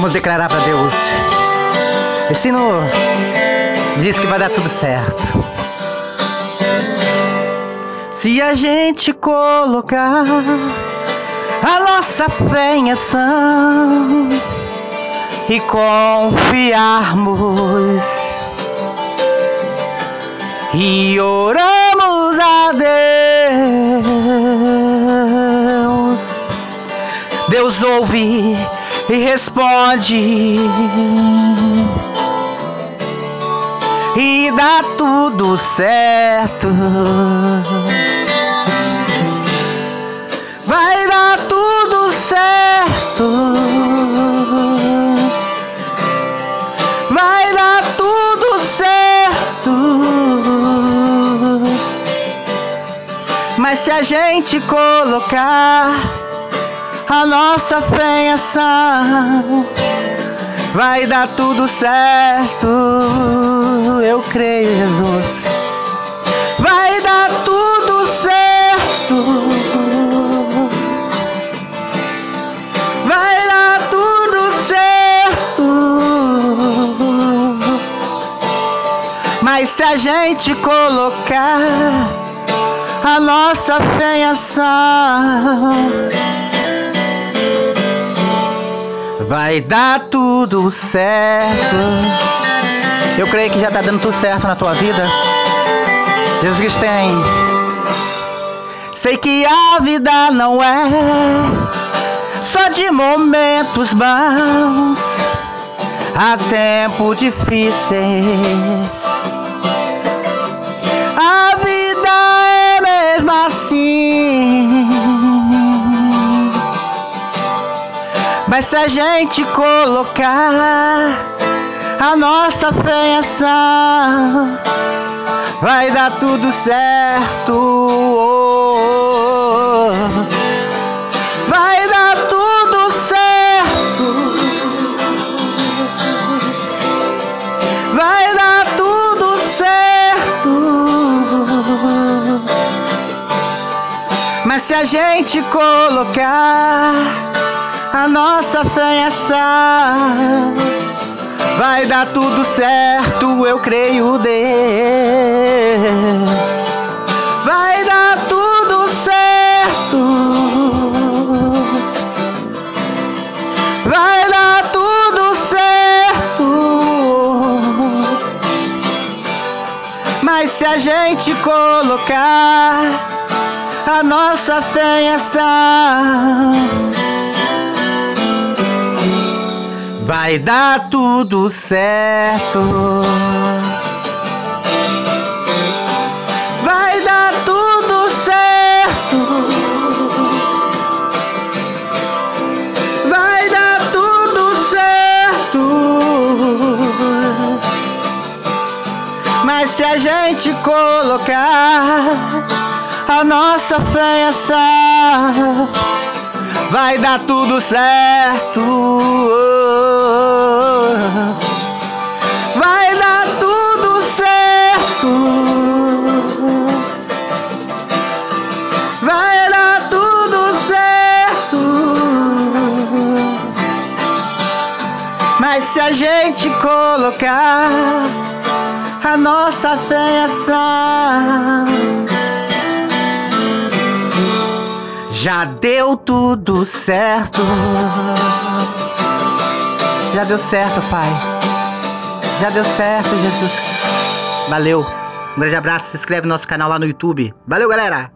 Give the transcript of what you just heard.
Vamos declarar para Deus. Esse hino diz que vai dar tudo certo. Se a gente colocar a nossa fé em ação e confiarmos e oramos a Deus, Deus ouve e responde e dá tudo certo. Vai dar tudo certo. Vai dar tudo certo. Mas se a gente colocar a nossa fé em ação, vai dar tudo certo. Eu creio, Jesus. Vai dar tudo certo. Vai dar tudo certo. Mas se a gente colocar a nossa fé em ação, vai dar tudo certo. Eu creio que já está dando tudo certo na tua vida. Jesus Cristo tem. Sei que a vida não é só de momentos bons, há tempos difíceis. A Mas se a gente colocar a nossa fé em ação, vai dar tudo certo. Vai dar tudo certo. Vai dar tudo certo. Mas se a gente colocar a nossa fé em ação, vai dar tudo certo, eu creio Deus. Vai dar tudo certo. Vai dar tudo certo. Mas se a gente colocar a nossa fé em ação, vai dar tudo certo. Vai dar tudo certo. Vai dar tudo certo. Mas se a gente colocar a nossa fé ação, vai dar tudo certo. Mas se a gente colocar a nossa fé em ação, já deu tudo certo. Já deu certo, Pai. Já deu certo, Jesus. Valeu. Um grande abraço. Se inscreve no nosso canal lá no YouTube. Valeu, galera.